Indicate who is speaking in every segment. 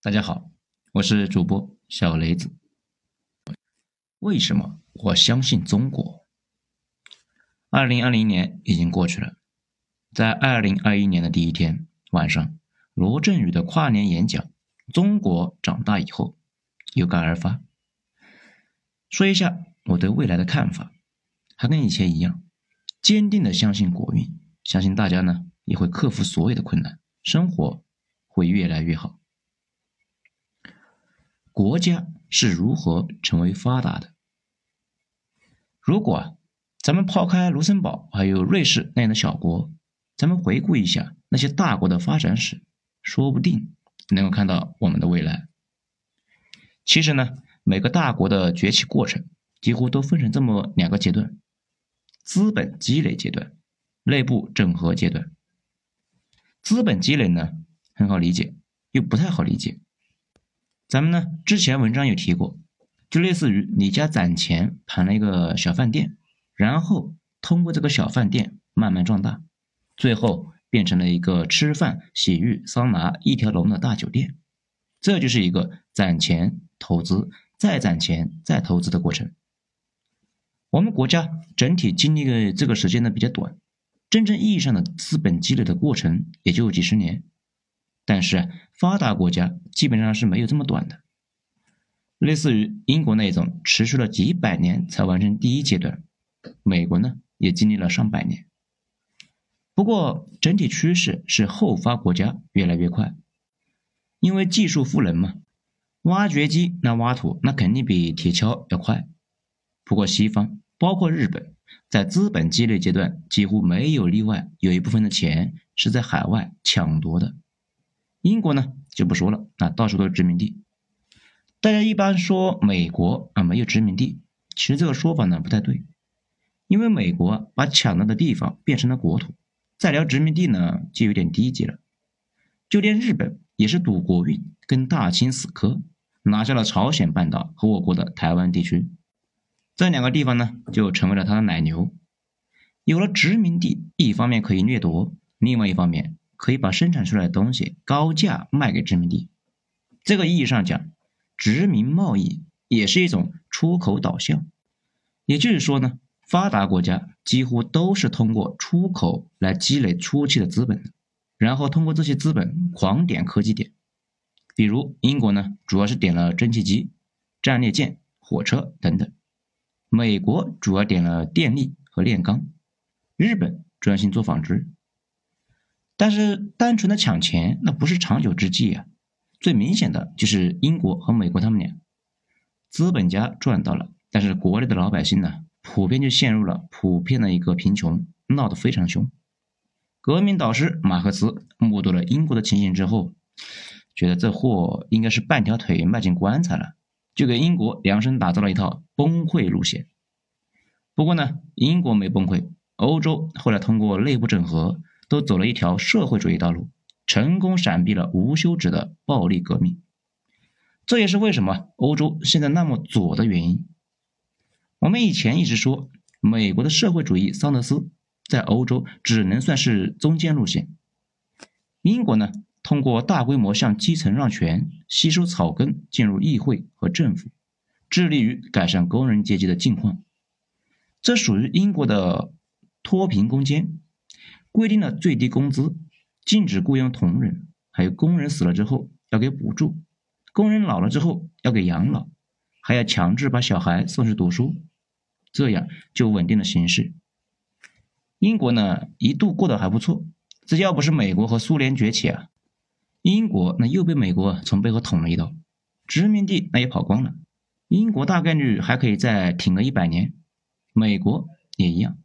Speaker 1: 大家好，我是主播小雷子。为什么我相信中国？二零二零年已经过去了，在二零二一年的第一天晚上，罗振宇的跨年演讲《中国长大以后》有感而发。说一下我对未来的看法，还跟以前一样，坚定的相信国运，相信大家呢也会克服所有的困难，生活会越来越好。国家是如何成为发达的？如果，咱们抛开卢森堡还有瑞士那样的小国，咱们回顾一下那些大国的发展史，说不定能够看到我们的未来。其实呢，每个大国的崛起过程几乎都分成这么两个阶段：资本积累阶段、内部整合阶段。资本积累呢，很好理解，又不太好理解。咱们呢，之前文章有提过，就类似于你家攒钱盘了一个小饭店，然后通过这个小饭店慢慢壮大，最后变成了一个吃饭、洗浴、桑拿一条龙的大酒店。这就是一个攒钱、投资、再攒钱、再投资的过程。我们国家整体经历的这个时间呢比较短，真正意义上的资本积累的过程也就几十年。但是发达国家基本上是没有这么短的，类似于英国那种持续了几百年才完成第一阶段，美国呢也经历了上百年。不过整体趋势是后发国家越来越快，因为技术赋能嘛，挖掘机那挖土那肯定比铁锹要快。不过西方包括日本，在资本积累阶段几乎没有例外，有一部分的钱是在海外抢夺的。英国呢就不说了，那到处都是殖民地。大家一般说美国啊没有殖民地，其实这个说法呢不太对，因为美国把抢到的地方变成了国土，再聊殖民地呢就有点低级了。就连日本也是赌国运，跟大清死磕，拿下了朝鲜半岛和我国的台湾地区，这两个地方呢就成为了他的奶牛。有了殖民地，一方面可以掠夺，另外一方面。可以把生产出来的东西高价卖给殖民地，这个意义上讲，殖民贸易也是一种出口导向。也就是说呢，发达国家几乎都是通过出口来积累初期的资本，然后通过这些资本狂点科技点。比如英国呢，主要是点了蒸汽机、战列舰、火车等等；美国主要点了电力和炼钢；日本专心做纺织。但是单纯的抢钱那不是长久之计啊！最明显的就是英国和美国他们俩，资本家赚到了，但是国内的老百姓呢，普遍就陷入了普遍的一个贫穷，闹得非常凶。革命导师马克思目睹了英国的情形之后，觉得这货应该是半条腿迈进棺材了，就给英国量身打造了一套崩溃路线。不过呢，英国没崩溃，欧洲后来通过内部整合。都走了一条社会主义道路，成功闪避了无休止的暴力革命。这也是为什么欧洲现在那么左的原因。我们以前一直说，美国的社会主义桑德斯在欧洲只能算是中间路线。英国呢，通过大规模向基层让权，吸收草根进入议会和政府，致力于改善工人阶级的境况。这属于英国的脱贫攻坚。规定了最低工资，禁止雇佣同仁，还有工人死了之后要给补助，工人老了之后要给养老，还要强制把小孩送去读书，这样就稳定了形势。英国呢一度过得还不错，这要不是美国和苏联崛起啊，英国那又被美国从背后捅了一刀，殖民地那也跑光了，英国大概率还可以再挺个一百年，美国也一样。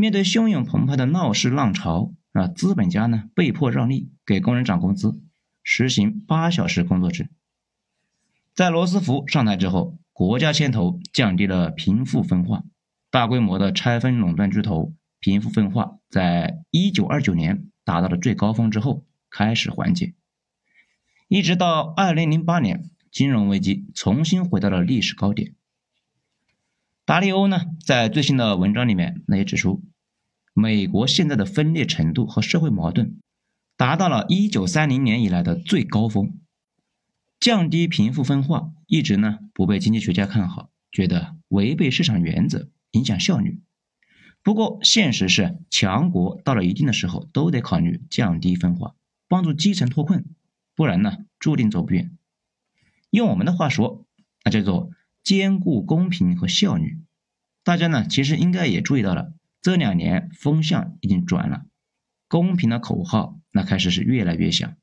Speaker 1: 面对汹涌澎湃的闹市浪潮，啊，资本家呢被迫让利，给工人涨工资，实行八小时工作制。在罗斯福上台之后，国家牵头降低了贫富分化，大规模的拆分垄断巨头，贫富分化在一九二九年达到了最高峰之后开始缓解，一直到二零零八年金融危机重新回到了历史高点。达利欧呢，在最新的文章里面，那也指出，美国现在的分裂程度和社会矛盾，达到了一九三零年以来的最高峰。降低贫富分化一直呢不被经济学家看好，觉得违背市场原则，影响效率。不过现实是，强国到了一定的时候都得考虑降低分化，帮助基层脱困，不然呢注定走不远。用我们的话说，那叫做兼顾公平和效率。大家呢其实应该也注意到了，这两年风向已经转了，公平的口号那开始是越来越响。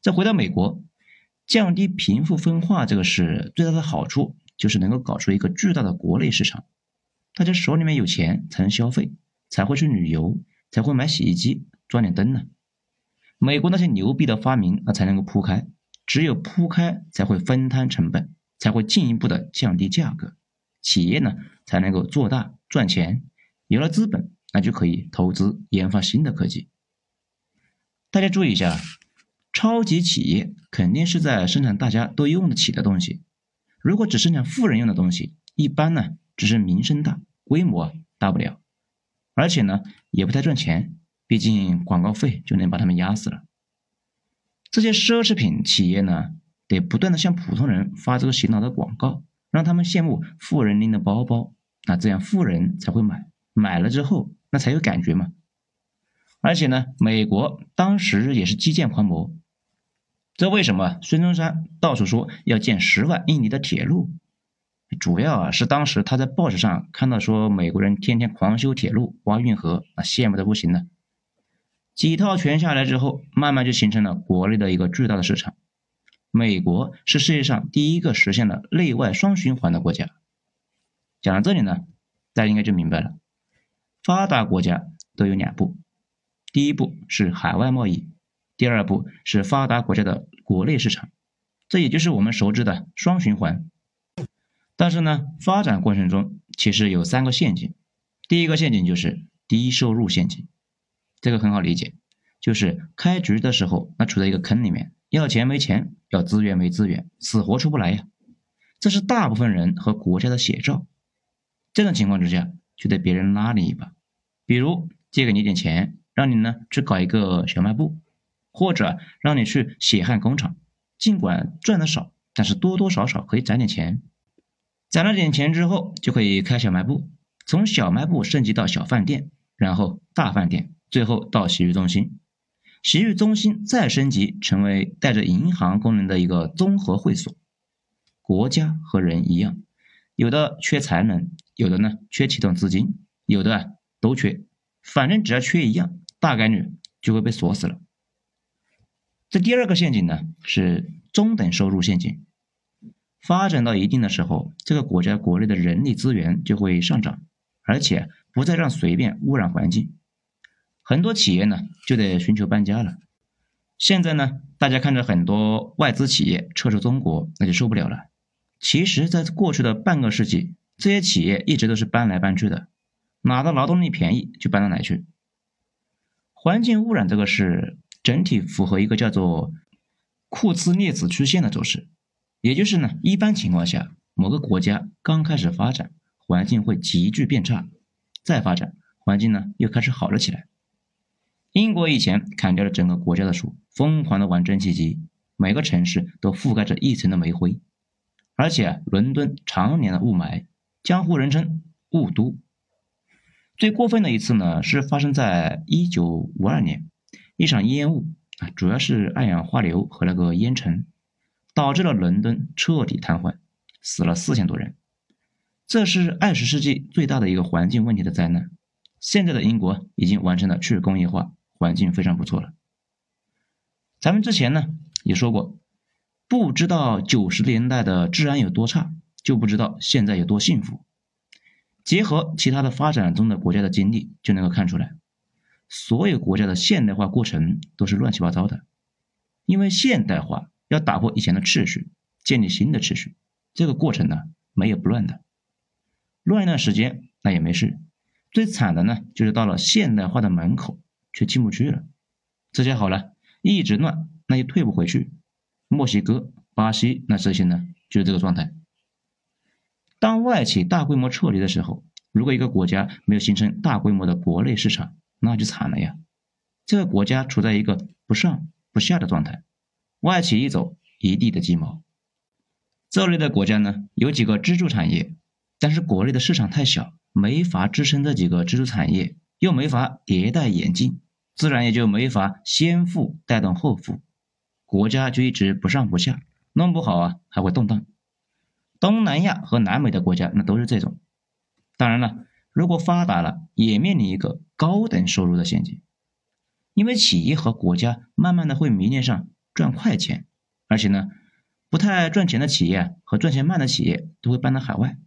Speaker 1: 再回到美国，降低贫富分化这个事最大的好处就是能够搞出一个巨大的国内市场。大家手里面有钱才能消费，才会去旅游，才会买洗衣机、装点灯呢。美国那些牛逼的发明，那才能够铺开。只有铺开，才会分摊成本，才会进一步的降低价格，企业呢才能够做大赚钱。有了资本，那就可以投资研发新的科技。大家注意一下，超级企业肯定是在生产大家都用得起的东西。如果只生产富人用的东西，一般呢。只是名声大，规模大不了，而且呢也不太赚钱，毕竟广告费就能把他们压死了。这些奢侈品企业呢，得不断的向普通人发这个洗脑的广告，让他们羡慕富人拎的包包，那这样富人才会买，买了之后那才有感觉嘛。而且呢，美国当时也是基建狂魔，这为什么孙中山到处说要建十万英里的铁路？主要啊是当时他在报纸上看到说美国人天天狂修铁路、挖运河，啊羡慕的不行了。几套拳下来之后，慢慢就形成了国内的一个巨大的市场。美国是世界上第一个实现了内外双循环的国家。讲到这里呢，大家应该就明白了，发达国家都有两步：第一步是海外贸易，第二步是发达国家的国内市场。这也就是我们熟知的双循环。但是呢，发展过程中其实有三个陷阱。第一个陷阱就是低收入陷阱，这个很好理解，就是开局的时候那处在一个坑里面，要钱没钱，要资源没资源，死活出不来呀。这是大部分人和国家的写照。这种情况之下，就得别人拉你一把，比如借给你点钱，让你呢去搞一个小卖部，或者让你去血汗工厂，尽管赚的少，但是多多少少可以攒点钱。攒了点钱之后，就可以开小卖部，从小卖部升级到小饭店，然后大饭店，最后到洗浴中心，洗浴中心再升级成为带着银行功能的一个综合会所。国家和人一样，有的缺才能，有的呢缺启动资金，有的啊都缺，反正只要缺一样，大概率就会被锁死了。这第二个陷阱呢，是中等收入陷阱。发展到一定的时候，这个国家国内的人力资源就会上涨，而且不再让随便污染环境。很多企业呢就得寻求搬家了。现在呢，大家看着很多外资企业撤出中国，那就受不了了。其实，在过去的半个世纪，这些企业一直都是搬来搬去的，哪的劳动力便宜就搬到哪去。环境污染这个事，整体符合一个叫做库兹涅茨曲线的走势。也就是呢，一般情况下，某个国家刚开始发展，环境会急剧变差，再发展，环境呢又开始好了起来。英国以前砍掉了整个国家的树，疯狂的玩蒸汽机，每个城市都覆盖着一层的煤灰，而且伦敦常年的雾霾，江湖人称雾都。最过分的一次呢，是发生在一九五二年，一场烟雾啊，主要是二氧化硫和那个烟尘。导致了伦敦彻底瘫痪，死了四千多人。这是二十世纪最大的一个环境问题的灾难。现在的英国已经完成了去工业化，环境非常不错了。咱们之前呢也说过，不知道九十年代的治安有多差，就不知道现在有多幸福。结合其他的发展中的国家的经历，就能够看出来，所有国家的现代化过程都是乱七八糟的，因为现代化。要打破以前的秩序，建立新的秩序，这个过程呢没有不乱的，乱一段时间那也没事。最惨的呢就是到了现代化的门口却进不去了。这下好了，一直乱那就退不回去。墨西哥、巴西那这些呢就是这个状态。当外企大规模撤离的时候，如果一个国家没有形成大规模的国内市场，那就惨了呀。这个国家处在一个不上不下的状态。外企一走，一地的鸡毛。这类的国家呢，有几个支柱产业，但是国内的市场太小，没法支撑这几个支柱产业，又没法迭代演进，自然也就没法先富带动后富，国家就一直不上不下，弄不好啊还会动荡。东南亚和南美的国家那都是这种。当然了，如果发达了，也面临一个高等收入的陷阱，因为企业和国家慢慢的会迷恋上赚快钱，而且呢。不太赚钱的企业和赚钱慢的企业都会搬到海外，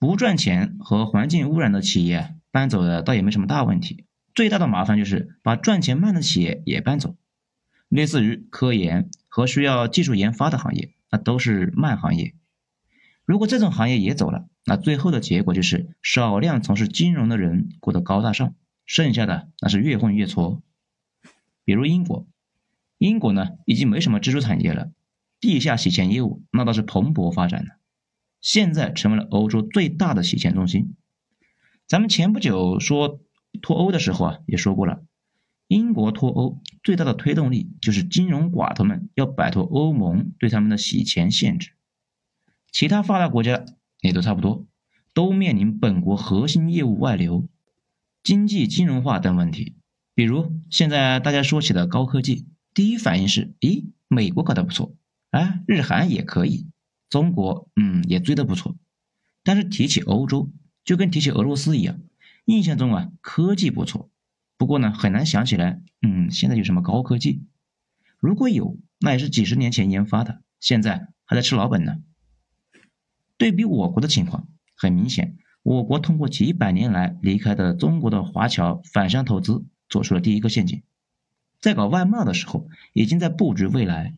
Speaker 1: 不赚钱和环境污染的企业搬走的倒也没什么大问题，最大的麻烦就是把赚钱慢的企业也搬走，类似于科研和需要技术研发的行业，那都是慢行业。如果这种行业也走了，那最后的结果就是少量从事金融的人过得高大上，剩下的那是越混越挫。比如英国，英国呢已经没什么支柱产业了。地下洗钱业务那倒是蓬勃发展的，现在成为了欧洲最大的洗钱中心。咱们前不久说脱欧的时候啊，也说过了，英国脱欧最大的推动力就是金融寡头们要摆脱欧盟对他们的洗钱限制。其他发达国家也都差不多，都面临本国核心业务外流、经济金融化等问题。比如现在大家说起的高科技，第一反应是：咦，美国搞得不错。哎，日韩也可以，中国嗯也追得不错，但是提起欧洲，就跟提起俄罗斯一样，印象中啊科技不错，不过呢很难想起来，嗯现在有什么高科技？如果有，那也是几十年前研发的，现在还在吃老本呢。对比我国的情况，很明显，我国通过几百年来离开的中国的华侨返乡投资，做出了第一个陷阱，在搞外贸的时候，已经在布局未来。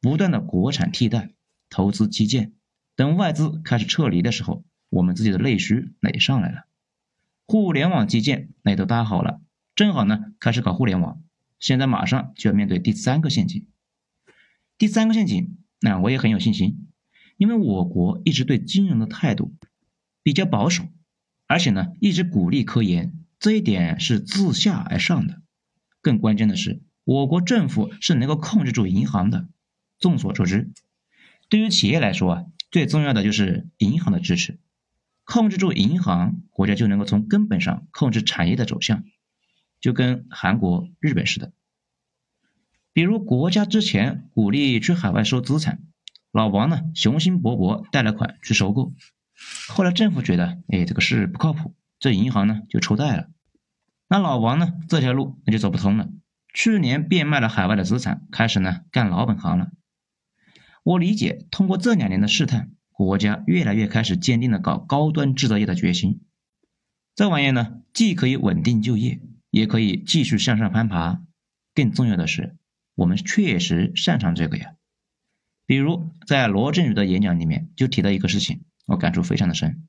Speaker 1: 不断的国产替代、投资基建，等外资开始撤离的时候，我们自己的内需那也上来了。互联网基建那也都搭好了，正好呢开始搞互联网。现在马上就要面对第三个陷阱。第三个陷阱，那我也很有信心，因为我国一直对金融的态度比较保守，而且呢一直鼓励科研，这一点是自下而上的。更关键的是，我国政府是能够控制住银行的。众所周知，对于企业来说啊，最重要的就是银行的支持。控制住银行，国家就能够从根本上控制产业的走向，就跟韩国、日本似的。比如国家之前鼓励去海外收资产，老王呢雄心勃勃贷了款去收购，后来政府觉得，哎，这个事不靠谱，这银行呢就抽贷了。那老王呢这条路那就走不通了，去年变卖了海外的资产，开始呢干老本行了。我理解，通过这两年的试探，国家越来越开始坚定了搞高端制造业的决心。这玩意呢，既可以稳定就业，也可以继续向上攀爬。更重要的是，我们确实擅长这个呀。比如在罗振宇的演讲里面就提到一个事情，我感触非常的深，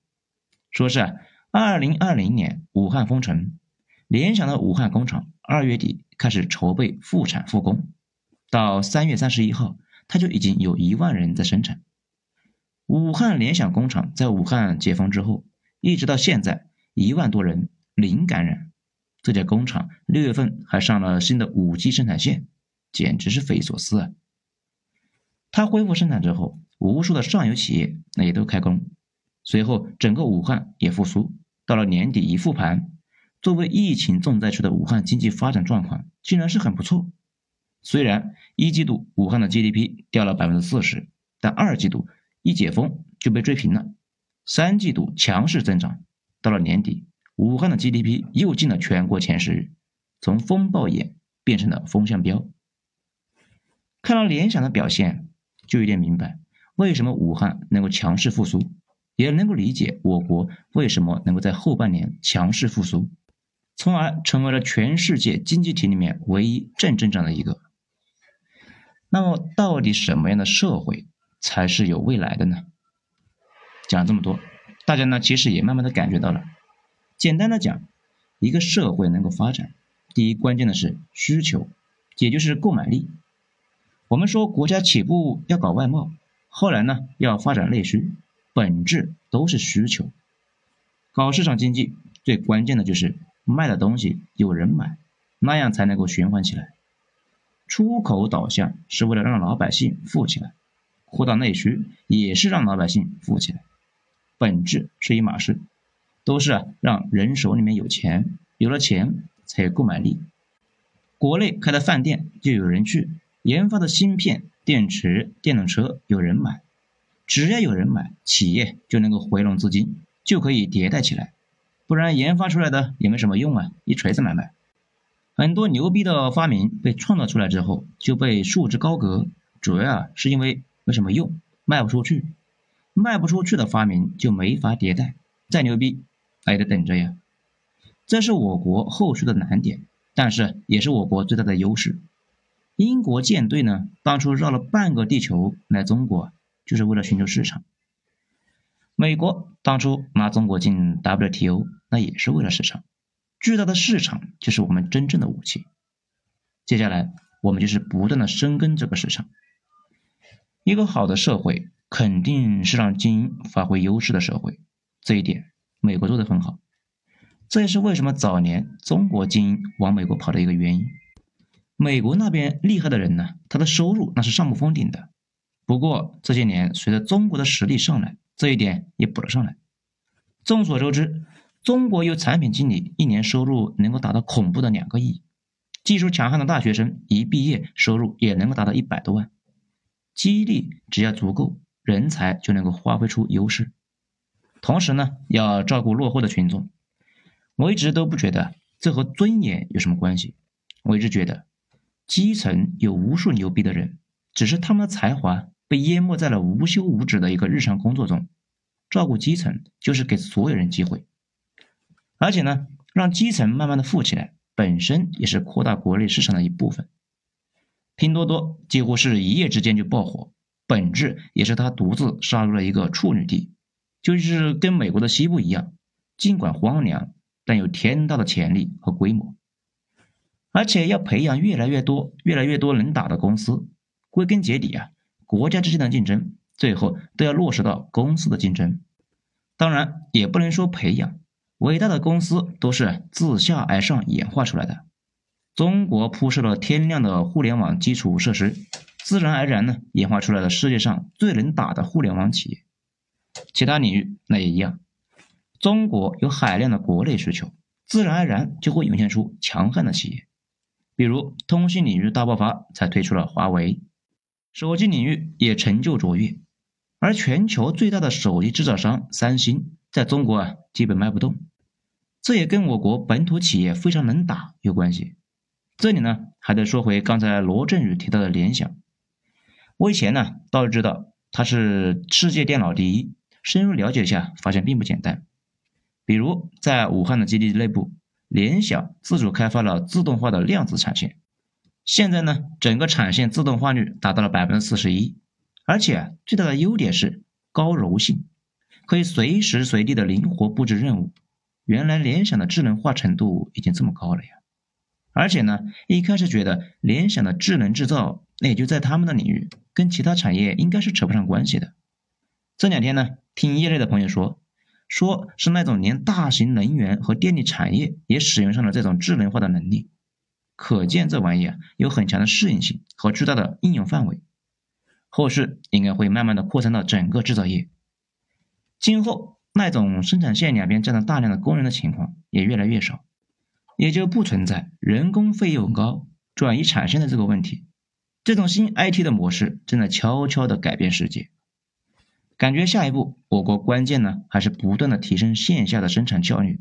Speaker 1: 说是二零二零年武汉封城，联想的武汉工厂二月底开始筹备复产复工，到三月三十一号。它就已经有一万人在生产。武汉联想工厂在武汉解封之后，一直到现在一万多人零感染。这家工厂六月份还上了新的五 G 生产线，简直是匪夷所思啊！它恢复生产之后，无数的上游企业那也都开工，随后整个武汉也复苏。到了年底一复盘，作为疫情重灾区的武汉经济发展状况竟然是很不错。虽然一季度武汉的 GDP 掉了百分之四十，但二季度一解封就被追平了，三季度强势增长，到了年底，武汉的 GDP 又进了全国前十，从风暴眼变成了风向标。看到联想的表现，就有点明白为什么武汉能够强势复苏，也能够理解我国为什么能够在后半年强势复苏，从而成为了全世界经济体里面唯一正增长的一个。那么，到底什么样的社会才是有未来的呢？讲这么多，大家呢其实也慢慢的感觉到了。简单的讲，一个社会能够发展，第一关键的是需求，也就是购买力。我们说国家起步要搞外贸，后来呢要发展内需，本质都是需求。搞市场经济最关键的就是卖的东西有人买，那样才能够循环起来。出口导向是为了让老百姓富起来，扩大内需也是让老百姓富起来，本质是一码事，都是啊让人手里面有钱，有了钱才有购买力。国内开的饭店就有人去，研发的芯片、电池、电动车有人买，只要有人买，企业就能够回笼资金，就可以迭代起来。不然研发出来的也没什么用啊，一锤子买卖。很多牛逼的发明被创造出来之后就被束之高阁，主要啊是因为没什么用，卖不出去。卖不出去的发明就没法迭代，再牛逼也得等着呀。这是我国后续的难点，但是也是我国最大的优势。英国舰队呢，当初绕了半个地球来中国，就是为了寻求市场。美国当初拿中国进 WTO，那也是为了市场。巨大的市场就是我们真正的武器。接下来，我们就是不断的深耕这个市场。一个好的社会肯定是让精英发挥优势的社会，这一点美国做得很好。这也是为什么早年中国精英往美国跑的一个原因。美国那边厉害的人呢，他的收入那是上不封顶的。不过这些年随着中国的实力上来，这一点也补了上来。众所周知，中国有产品经理一年收入能够达到恐怖的两个亿，技术强悍的大学生一毕业收入也能够达到一百多万。激励只要足够，人才就能够发挥出优势。同时呢，要照顾落后的群众。我一直都不觉得这和尊严有什么关系。我一直觉得，基层有无数牛逼的人，只是他们的才华。被淹没在了无休无止的一个日常工作中，照顾基层就是给所有人机会，而且呢，让基层慢慢的富起来，本身也是扩大国内市场的一部分。拼多多几乎是一夜之间就爆火，本质也是他独自杀入了一个处女地，就是跟美国的西部一样，尽管荒凉，但有天大的潜力和规模，而且要培养越来越多、越来越多能打的公司，归根结底啊。国家之间的竞争，最后都要落实到公司的竞争。当然，也不能说培养伟大的公司都是自下而上演化出来的。中国铺设了天量的互联网基础设施，自然而然呢，演化出来了世界上最能打的互联网企业。其他领域那也一样。中国有海量的国内需求，自然而然就会涌现出强悍的企业。比如通信领域大爆发，才推出了华为。手机领域也成就卓越，而全球最大的手机制造商三星在中国啊基本卖不动，这也跟我国本土企业非常能打有关系。这里呢还得说回刚才罗振宇提到的联想，我以前呢倒是知道它是世界电脑第一，深入了解一下发现并不简单。比如在武汉的基地内部，联想自主开发了自动化的量子产线。现在呢，整个产线自动化率达到了百分之四十一，而且最大的优点是高柔性，可以随时随地的灵活布置任务。原来联想的智能化程度已经这么高了呀！而且呢，一开始觉得联想的智能制造那也就在他们的领域，跟其他产业应该是扯不上关系的。这两天呢，听业内的朋友说，说是那种连大型能源和电力产业也使用上了这种智能化的能力。可见这玩意啊有很强的适应性和巨大的应用范围，后续应该会慢慢的扩散到整个制造业。今后那种生产线两边站着大量的工人的情况也越来越少，也就不存在人工费用高转移产生的这个问题。这种新 IT 的模式正在悄悄的改变世界。感觉下一步我国关键呢还是不断的提升线下的生产效率。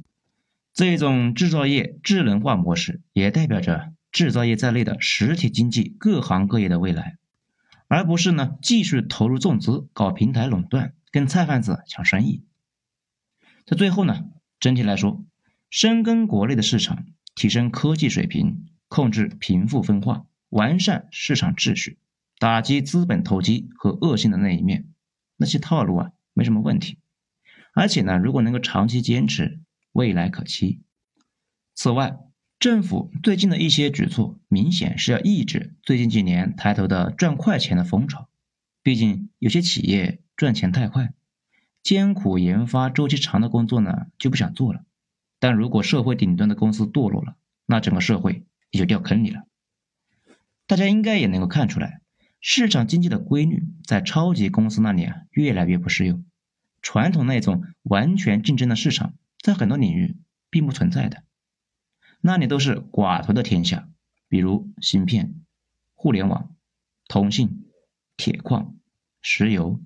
Speaker 1: 这种制造业智能化模式，也代表着制造业在内的实体经济各行各业的未来，而不是呢继续投入重资搞平台垄断，跟菜贩子抢生意。在最后呢，整体来说，深耕国内的市场，提升科技水平，控制贫富分化，完善市场秩序，打击资本投机和恶性的那一面，那些套路啊没什么问题。而且呢，如果能够长期坚持。未来可期。此外，政府最近的一些举措，明显是要抑制最近几年抬头的赚快钱的风潮。毕竟，有些企业赚钱太快，艰苦研发周期长的工作呢就不想做了。但如果社会顶端的公司堕落了，那整个社会也就掉坑里了。大家应该也能够看出来，市场经济的规律在超级公司那里啊越来越不适用。传统那种完全竞争的市场，在很多领域并不存在的，那里都是寡头的天下。比如芯片、互联网、通信、铁矿、石油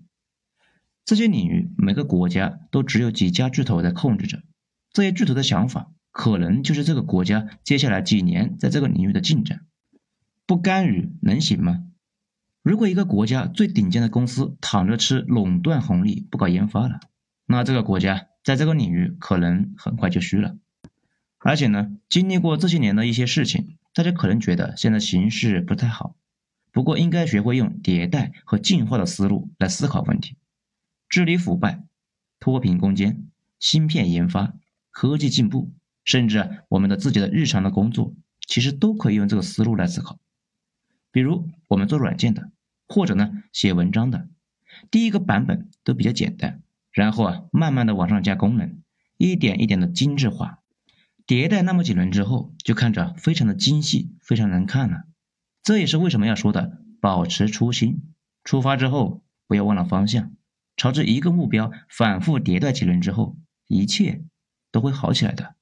Speaker 1: 这些领域，每个国家都只有几家巨头在控制着。这些巨头的想法，可能就是这个国家接下来几年在这个领域的进展。不干预能行吗？如果一个国家最顶尖的公司躺着吃垄断红利，不搞研发了，那这个国家在这个领域可能很快就虚了。而且呢，经历过这些年的一些事情，大家可能觉得现在形势不太好。不过，应该学会用迭代和进化的思路来思考问题。治理腐败、脱贫攻坚、芯片研发、科技进步，甚至我们的自己的日常的工作，其实都可以用这个思路来思考。比如我们做软件的，或者呢写文章的，第一个版本都比较简单，然后啊慢慢的往上加功能，一点一点的精致化，迭代那么几轮之后，就看着非常的精细，非常难看了。这也是为什么要说的保持初心，出发之后不要忘了方向，朝着一个目标反复迭代几轮之后，一切都会好起来的。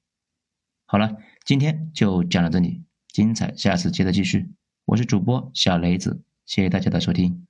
Speaker 1: 好了，今天就讲到这里，精彩下次接着继续。我是主播小雷子，谢谢大家的收听。